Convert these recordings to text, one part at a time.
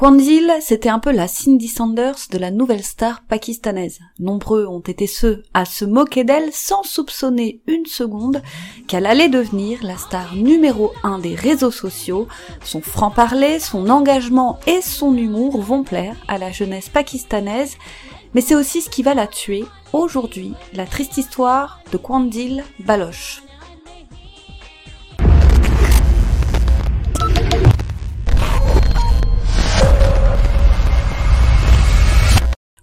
Kwandil, c'était un peu la Cindy Sanders de la nouvelle star pakistanaise. Nombreux ont été ceux à se moquer d'elle sans soupçonner une seconde qu'elle allait devenir la star numéro un des réseaux sociaux. Son franc-parler, son engagement et son humour vont plaire à la jeunesse pakistanaise, mais c'est aussi ce qui va la tuer aujourd'hui, la triste histoire de Kwandil Baloch.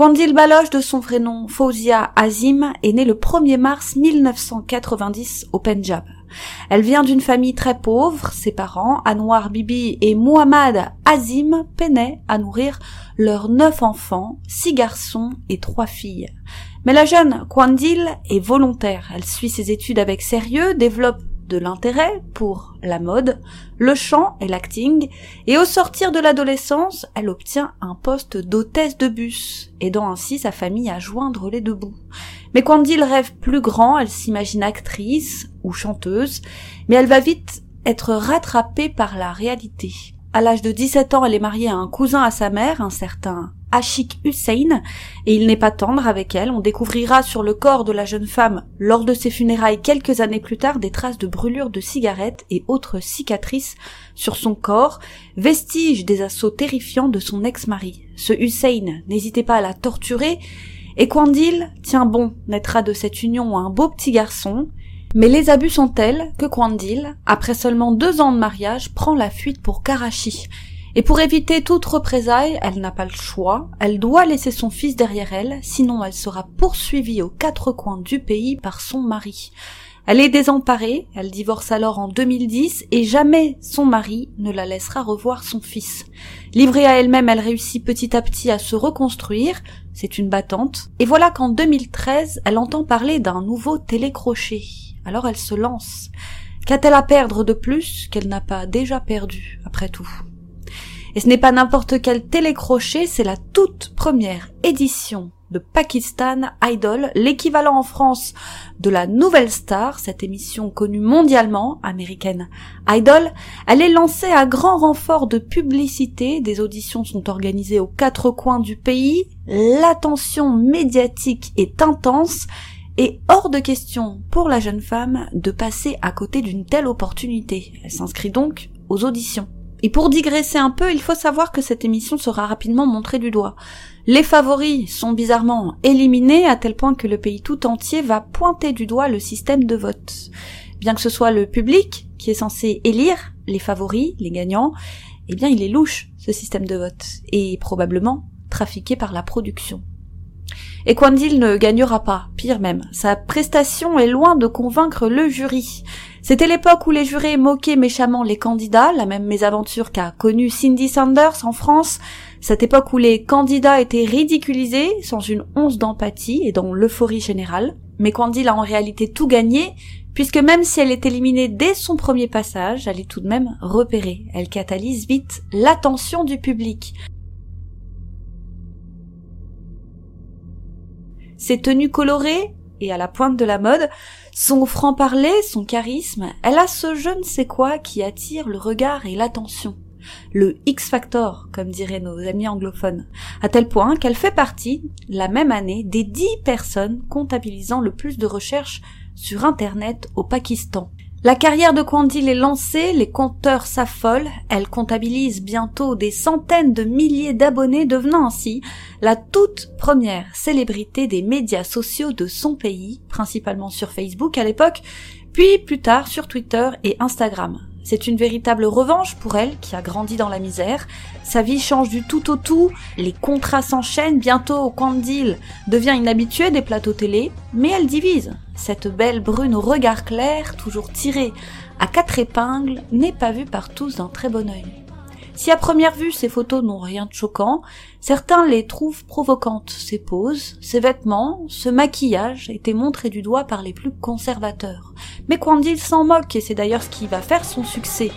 Kwandil Baloch, de son vrai nom Fauzia Azim, est née le 1er mars 1990 au Pendjab. Elle vient d'une famille très pauvre, ses parents, Anwar Bibi et Muhammad Azim, peinaient à nourrir leurs neuf enfants, six garçons et trois filles. Mais la jeune Kwandil est volontaire, elle suit ses études avec sérieux, développe de l'intérêt pour la mode, le chant et l'acting, et au sortir de l'adolescence, elle obtient un poste d'hôtesse de bus, aidant ainsi sa famille à joindre les deux bouts. Mais quand il rêve plus grand, elle s'imagine actrice ou chanteuse, mais elle va vite être rattrapée par la réalité. À l'âge de 17 ans, elle est mariée à un cousin à sa mère, un certain Ashik Hussein, et il n'est pas tendre avec elle. On découvrira sur le corps de la jeune femme, lors de ses funérailles quelques années plus tard, des traces de brûlures de cigarettes et autres cicatrices sur son corps, vestiges des assauts terrifiants de son ex-mari. Ce Hussein n'hésitait pas à la torturer, et Kwandil, tient bon, naîtra de cette union un beau petit garçon, mais les abus sont tels que Kwandil, après seulement deux ans de mariage, prend la fuite pour Karachi. Et pour éviter toute représaille, elle n'a pas le choix, elle doit laisser son fils derrière elle, sinon elle sera poursuivie aux quatre coins du pays par son mari. Elle est désemparée, elle divorce alors en 2010 et jamais son mari ne la laissera revoir son fils. Livrée à elle-même, elle réussit petit à petit à se reconstruire, c'est une battante, et voilà qu'en 2013, elle entend parler d'un nouveau télécrochet. Alors elle se lance. Qu'a-t-elle à perdre de plus qu'elle n'a pas déjà perdu, après tout? Et ce n'est pas n'importe quel télécrochet, c'est la toute première édition de Pakistan Idol, l'équivalent en France de la Nouvelle Star, cette émission connue mondialement, américaine Idol. Elle est lancée à grand renfort de publicité, des auditions sont organisées aux quatre coins du pays, l'attention médiatique est intense et hors de question pour la jeune femme de passer à côté d'une telle opportunité. Elle s'inscrit donc aux auditions. Et pour digresser un peu, il faut savoir que cette émission sera rapidement montrée du doigt. Les favoris sont bizarrement éliminés à tel point que le pays tout entier va pointer du doigt le système de vote. Bien que ce soit le public qui est censé élire les favoris, les gagnants, eh bien il est louche ce système de vote et probablement trafiqué par la production. Et Quandil ne gagnera pas, pire même. Sa prestation est loin de convaincre le jury. C'était l'époque où les jurés moquaient méchamment les candidats, la même mésaventure qu'a connue Cindy Sanders en France, cette époque où les candidats étaient ridiculisés sans une once d'empathie et dans l'euphorie générale. Mais Quandil a en réalité tout gagné, puisque même si elle est éliminée dès son premier passage, elle est tout de même repérée. Elle catalyse vite l'attention du public. Ses tenues colorées et à la pointe de la mode, son franc-parler, son charisme, elle a ce je ne sais quoi qui attire le regard et l'attention. Le X-Factor, comme diraient nos amis anglophones, à tel point qu'elle fait partie, la même année, des dix personnes comptabilisant le plus de recherches sur Internet au Pakistan. La carrière de Quandil est lancée, les compteurs s'affolent, elle comptabilise bientôt des centaines de milliers d'abonnés, devenant ainsi la toute première célébrité des médias sociaux de son pays, principalement sur Facebook à l'époque, puis plus tard sur Twitter et Instagram. C'est une véritable revanche pour elle qui a grandi dans la misère. Sa vie change du tout au tout, les contrats s'enchaînent, bientôt Quandil devient une habituée des plateaux télé, mais elle divise. Cette belle brune au regard clair, toujours tirée à quatre épingles, n'est pas vue par tous d'un très bon œil. Si à première vue ces photos n'ont rien de choquant, certains les trouvent provocantes. Ses poses, ses vêtements, ce maquillage étaient montrés du doigt par les plus conservateurs. Mais Quandil s'en moque et c'est d'ailleurs ce qui va faire son succès.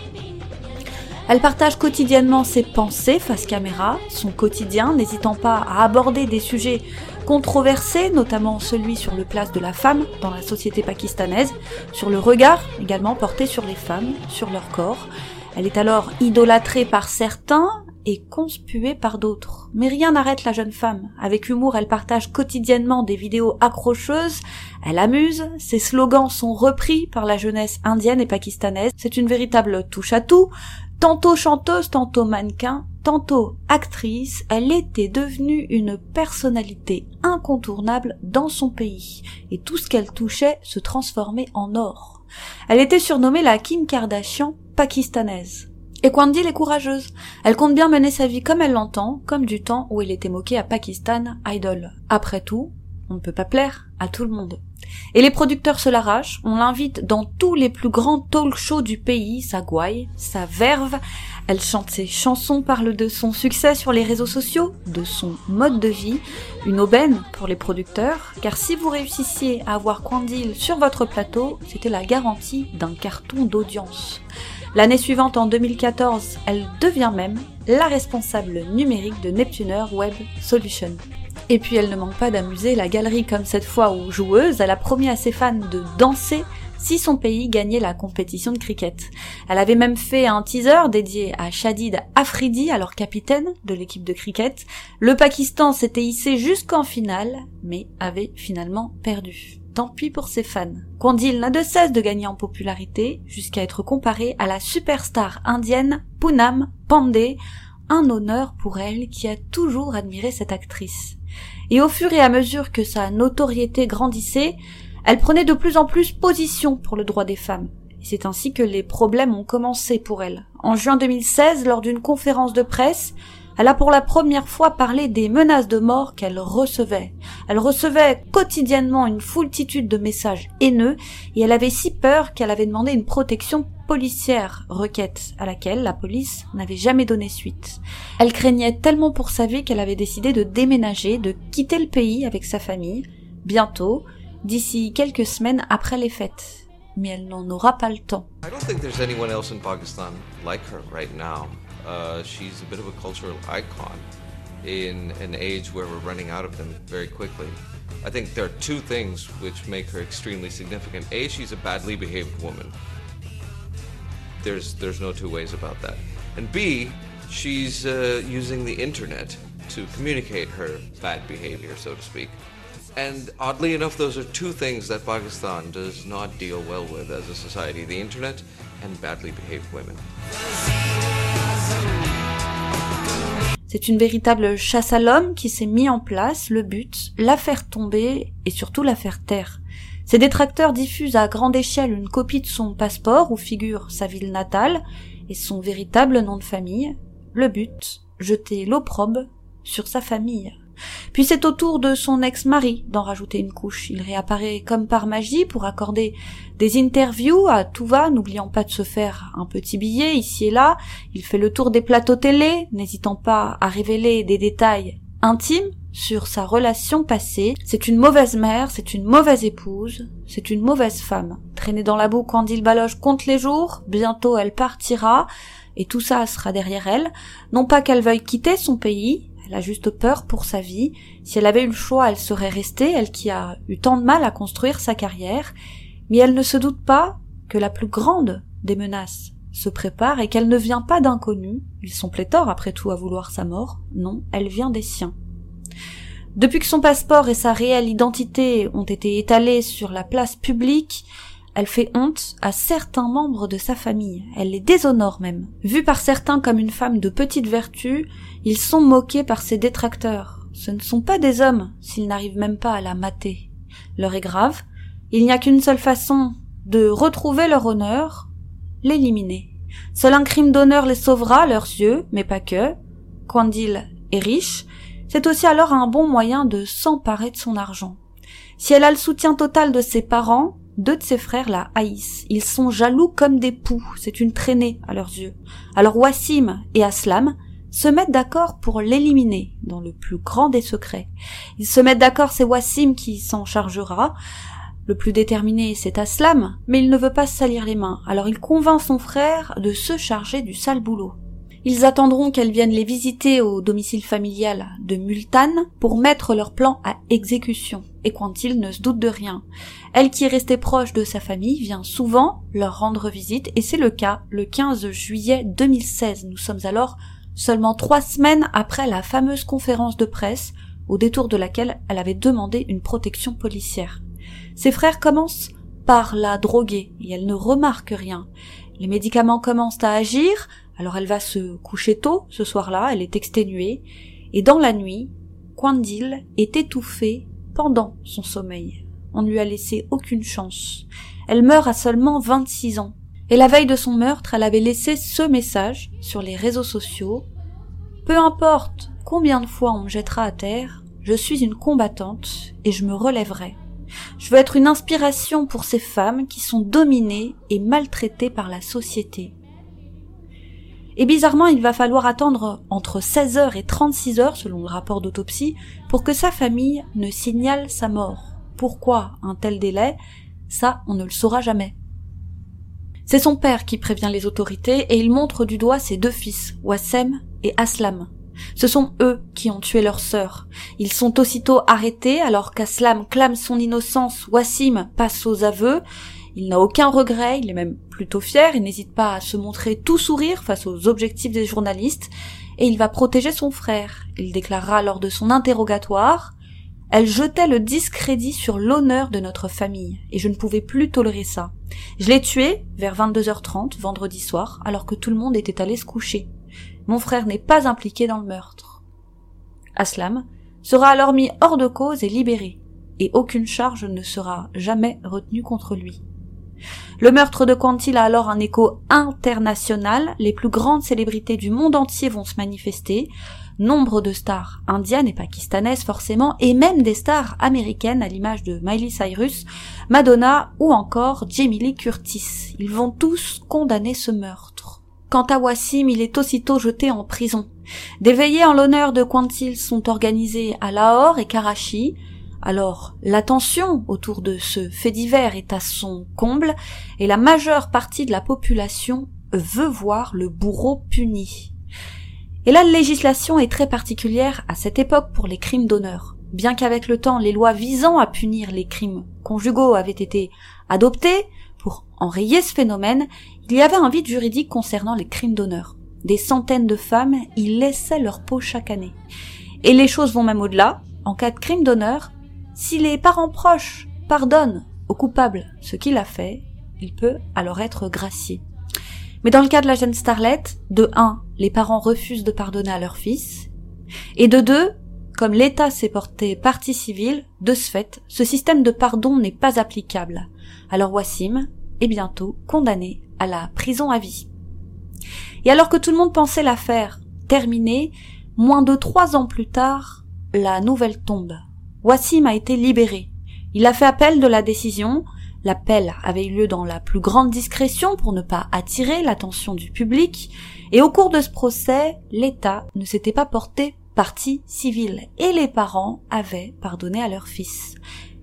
Elle partage quotidiennement ses pensées face caméra, son quotidien, n'hésitant pas à aborder des sujets controversés, notamment celui sur le place de la femme dans la société pakistanaise, sur le regard également porté sur les femmes, sur leur corps, elle est alors idolâtrée par certains est conspuée par d'autres. Mais rien n'arrête la jeune femme. Avec humour, elle partage quotidiennement des vidéos accrocheuses, elle amuse, ses slogans sont repris par la jeunesse indienne et pakistanaise. C'est une véritable touche à tout. Tantôt chanteuse, tantôt mannequin, tantôt actrice, elle était devenue une personnalité incontournable dans son pays. Et tout ce qu'elle touchait se transformait en or. Elle était surnommée la Kim Kardashian pakistanaise. Et Kwandil est courageuse. Elle compte bien mener sa vie comme elle l'entend, comme du temps où elle était moquée à Pakistan Idol. Après tout, on ne peut pas plaire à tout le monde. Et les producteurs se l'arrachent, on l'invite dans tous les plus grands talk shows du pays, sa gouaille, sa verve, elle chante ses chansons, parle de son succès sur les réseaux sociaux, de son mode de vie, une aubaine pour les producteurs, car si vous réussissiez à avoir Quandil sur votre plateau, c'était la garantie d'un carton d'audience. L'année suivante, en 2014, elle devient même la responsable numérique de Neptuner Web Solutions. Et puis elle ne manque pas d'amuser la galerie comme cette fois où joueuse, elle a promis à ses fans de danser si son pays gagnait la compétition de cricket. Elle avait même fait un teaser dédié à Shadid Afridi, alors capitaine de l'équipe de cricket. Le Pakistan s'était hissé jusqu'en finale, mais avait finalement perdu. Tant pis pour ses fans. Kwandil n'a de cesse de gagner en popularité, jusqu'à être comparée à la superstar indienne Poonam Pandey, un honneur pour elle qui a toujours admiré cette actrice et au fur et à mesure que sa notoriété grandissait, elle prenait de plus en plus position pour le droit des femmes. C'est ainsi que les problèmes ont commencé pour elle. En juin 2016, lors d'une conférence de presse, elle a pour la première fois parlé des menaces de mort qu'elle recevait. Elle recevait quotidiennement une foultitude de messages haineux et elle avait si peur qu'elle avait demandé une protection policière, requête à laquelle la police n'avait jamais donné suite. Elle craignait tellement pour sa vie qu'elle avait décidé de déménager, de quitter le pays avec sa famille, bientôt, d'ici quelques semaines après les fêtes. Mais elle n'en aura pas le temps. I don't think there's anyone else in Pakistan like her right now. Uh, she's a bit of a cultural icon in an age where we're running out of them very quickly. I think there are two things which make her extremely significant. A, she's a badly behaved woman. There's there's no two ways about that. And B, she's uh, using the internet to communicate her bad behavior, so to speak. And oddly enough, those are two things that Pakistan does not deal well with as a society the internet and badly behaved women. C'est une véritable chasse à l'homme qui s'est mis en place, le but, la faire tomber et surtout la faire taire. Ses détracteurs diffusent à grande échelle une copie de son passeport où figure sa ville natale et son véritable nom de famille. Le but, jeter l'opprobre sur sa famille. Puis c'est au tour de son ex-mari d'en rajouter une couche. Il réapparaît comme par magie pour accorder des interviews à tout va, n'oubliant pas de se faire un petit billet ici et là. Il fait le tour des plateaux télé, n'hésitant pas à révéler des détails intimes sur sa relation passée. C'est une mauvaise mère, c'est une mauvaise épouse, c'est une mauvaise femme. Traînée dans la boue quand il baloge compte les jours, bientôt elle partira, et tout ça sera derrière elle. Non pas qu'elle veuille quitter son pays, elle a juste peur pour sa vie. Si elle avait eu le choix, elle serait restée, elle qui a eu tant de mal à construire sa carrière. Mais elle ne se doute pas que la plus grande des menaces se prépare et qu'elle ne vient pas d'inconnus. Ils sont pléthores après tout à vouloir sa mort. Non, elle vient des siens. Depuis que son passeport et sa réelle identité ont été étalés sur la place publique, elle fait honte à certains membres de sa famille, elle les déshonore même. Vue par certains comme une femme de petite vertu, ils sont moqués par ses détracteurs. Ce ne sont pas des hommes s'ils n'arrivent même pas à la mater. L'heure est grave, il n'y a qu'une seule façon de retrouver leur honneur, l'éliminer. Seul un crime d'honneur les sauvera leurs yeux, mais pas que. il est riche, c'est aussi alors un bon moyen de s'emparer de son argent. Si elle a le soutien total de ses parents, deux de ses frères la haïssent. Ils sont jaloux comme des poux. C'est une traînée à leurs yeux. Alors Wassim et Aslam se mettent d'accord pour l'éliminer dans le plus grand des secrets. Ils se mettent d'accord, c'est Wassim qui s'en chargera. Le plus déterminé, c'est Aslam, mais il ne veut pas salir les mains. Alors il convainc son frère de se charger du sale boulot. Ils attendront qu'elle vienne les visiter au domicile familial de Multan pour mettre leur plan à exécution. Et Quantil ne se doute de rien. Elle qui est restée proche de sa famille vient souvent leur rendre visite et c'est le cas le 15 juillet 2016. Nous sommes alors seulement trois semaines après la fameuse conférence de presse au détour de laquelle elle avait demandé une protection policière. Ses frères commencent par la droguer et elle ne remarque rien. Les médicaments commencent à agir, alors elle va se coucher tôt ce soir-là, elle est exténuée, et dans la nuit, Quandil est étouffée pendant son sommeil. On ne lui a laissé aucune chance. Elle meurt à seulement 26 ans. Et la veille de son meurtre, elle avait laissé ce message sur les réseaux sociaux. Peu importe combien de fois on me jettera à terre, je suis une combattante et je me relèverai. Je veux être une inspiration pour ces femmes qui sont dominées et maltraitées par la société. Et bizarrement, il va falloir attendre entre 16 heures et 36 heures, selon le rapport d'autopsie, pour que sa famille ne signale sa mort. Pourquoi un tel délai? Ça, on ne le saura jamais. C'est son père qui prévient les autorités et il montre du doigt ses deux fils, Wassem et Aslam. Ce sont eux qui ont tué leur sœur. Ils sont aussitôt arrêtés alors qu'Aslam clame son innocence, Wassim passe aux aveux. Il n'a aucun regret, il est même plutôt fier, il n'hésite pas à se montrer tout sourire face aux objectifs des journalistes, et il va protéger son frère. Il déclarera lors de son interrogatoire elle jetait le discrédit sur l'honneur de notre famille, et je ne pouvais plus tolérer ça. Je l'ai tué vers 22h30 vendredi soir, alors que tout le monde était allé se coucher. Mon frère n'est pas impliqué dans le meurtre. Aslam sera alors mis hors de cause et libéré, et aucune charge ne sera jamais retenue contre lui. Le meurtre de Quantil a alors un écho international, les plus grandes célébrités du monde entier vont se manifester, nombre de stars indiennes et pakistanaises forcément, et même des stars américaines à l'image de Miley Cyrus, Madonna ou encore Jamie Lee Curtis. Ils vont tous condamner ce meurtre. Quant à Wassim, il est aussitôt jeté en prison. Des veillées en l'honneur de Quantil sont organisées à Lahore et Karachi. Alors, l'attention autour de ce fait divers est à son comble et la majeure partie de la population veut voir le bourreau puni. Et la législation est très particulière à cette époque pour les crimes d'honneur. Bien qu'avec le temps les lois visant à punir les crimes conjugaux avaient été adoptées pour enrayer ce phénomène, il y avait un vide juridique concernant les crimes d'honneur. Des centaines de femmes y laissaient leur peau chaque année. Et les choses vont même au-delà. En cas de crime d'honneur, si les parents proches pardonnent au coupable ce qu'il a fait, il peut alors être gracié. Mais dans le cas de la jeune starlet, de 1, les parents refusent de pardonner à leur fils, et de 2, comme l'État s'est porté partie civile, de ce fait, ce système de pardon n'est pas applicable. Alors Wassim est bientôt condamné à la prison à vie. Et alors que tout le monde pensait l'affaire terminée, moins de trois ans plus tard, la nouvelle tombe. Wassim a été libéré. Il a fait appel de la décision, L'appel avait eu lieu dans la plus grande discrétion pour ne pas attirer l'attention du public, et au cours de ce procès, l'État ne s'était pas porté partie civile, et les parents avaient pardonné à leur fils.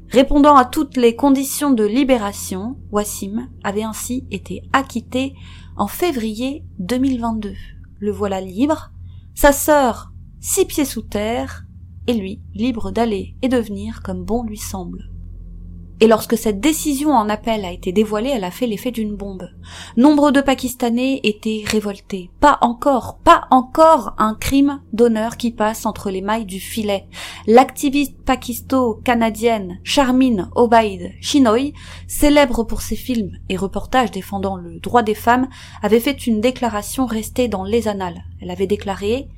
Répondant à toutes les conditions de libération, Wassim avait ainsi été acquitté en février 2022. Le voilà libre, sa sœur six pieds sous terre, et lui libre d'aller et de venir comme bon lui semble. Et lorsque cette décision en appel a été dévoilée, elle a fait l'effet d'une bombe. Nombre de Pakistanais étaient révoltés. Pas encore, pas encore un crime d'honneur qui passe entre les mailles du filet. L'activiste pakisto-canadienne Charmine Obaid Chinoy, célèbre pour ses films et reportages défendant le droit des femmes, avait fait une déclaration restée dans les annales. Elle avait déclaré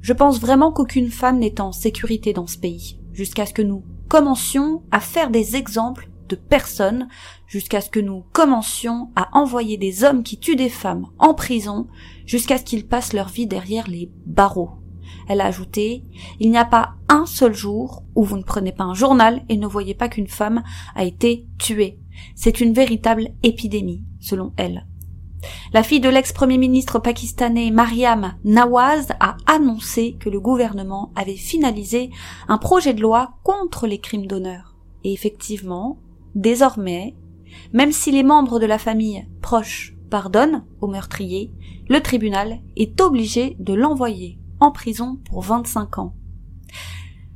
je pense vraiment qu'aucune femme n'est en sécurité dans ce pays, jusqu'à ce que nous commencions à faire des exemples de personnes jusqu'à ce que nous commencions à envoyer des hommes qui tuent des femmes en prison jusqu'à ce qu'ils passent leur vie derrière les barreaux. Elle a ajouté, il n'y a pas un seul jour où vous ne prenez pas un journal et ne voyez pas qu'une femme a été tuée. C'est une véritable épidémie, selon elle. La fille de l'ex-premier ministre pakistanais Mariam Nawaz a annoncé que le gouvernement avait finalisé un projet de loi contre les crimes d'honneur. Et effectivement, désormais, même si les membres de la famille proche pardonnent au meurtrier, le tribunal est obligé de l'envoyer en prison pour 25 ans.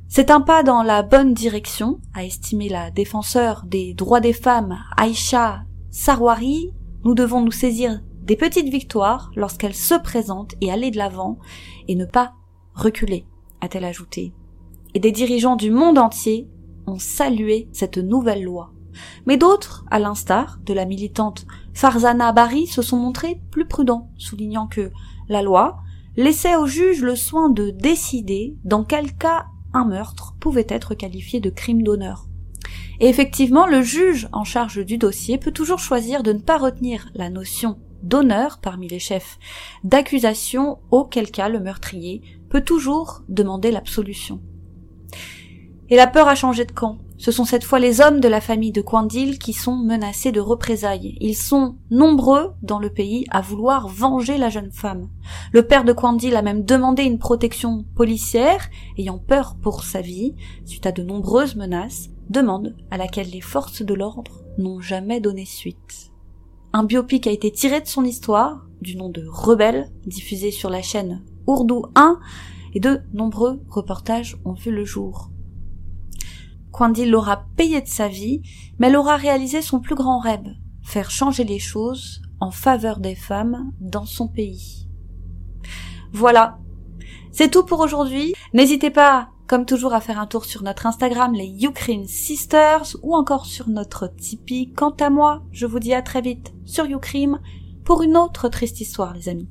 C'est un pas dans la bonne direction, a estimé la défenseur des droits des femmes Aïcha Sarwari nous devons nous saisir des petites victoires lorsqu'elles se présentent et aller de l'avant et ne pas reculer, a-t-elle ajouté. Et des dirigeants du monde entier ont salué cette nouvelle loi. Mais d'autres, à l'instar de la militante Farzana Bari, se sont montrés plus prudents, soulignant que la loi laissait au juge le soin de décider dans quel cas un meurtre pouvait être qualifié de crime d'honneur. Effectivement, le juge en charge du dossier peut toujours choisir de ne pas retenir la notion d'honneur parmi les chefs d'accusation, auquel cas le meurtrier peut toujours demander l'absolution. Et la peur a changé de camp. Ce sont cette fois les hommes de la famille de Quandil qui sont menacés de représailles. Ils sont nombreux dans le pays à vouloir venger la jeune femme. Le père de Quandil a même demandé une protection policière, ayant peur pour sa vie, suite à de nombreuses menaces, demande à laquelle les forces de l'ordre n'ont jamais donné suite. Un biopic a été tiré de son histoire, du nom de Rebelle, diffusé sur la chaîne Urdu 1, et de nombreux reportages ont vu le jour. Quandil l'aura payé de sa vie, mais elle aura réalisé son plus grand rêve, faire changer les choses en faveur des femmes dans son pays. Voilà. C'est tout pour aujourd'hui. N'hésitez pas, comme toujours, à faire un tour sur notre Instagram, les Ukraine Sisters, ou encore sur notre Tipeee. Quant à moi, je vous dis à très vite sur Ukraine pour une autre triste histoire, les amis.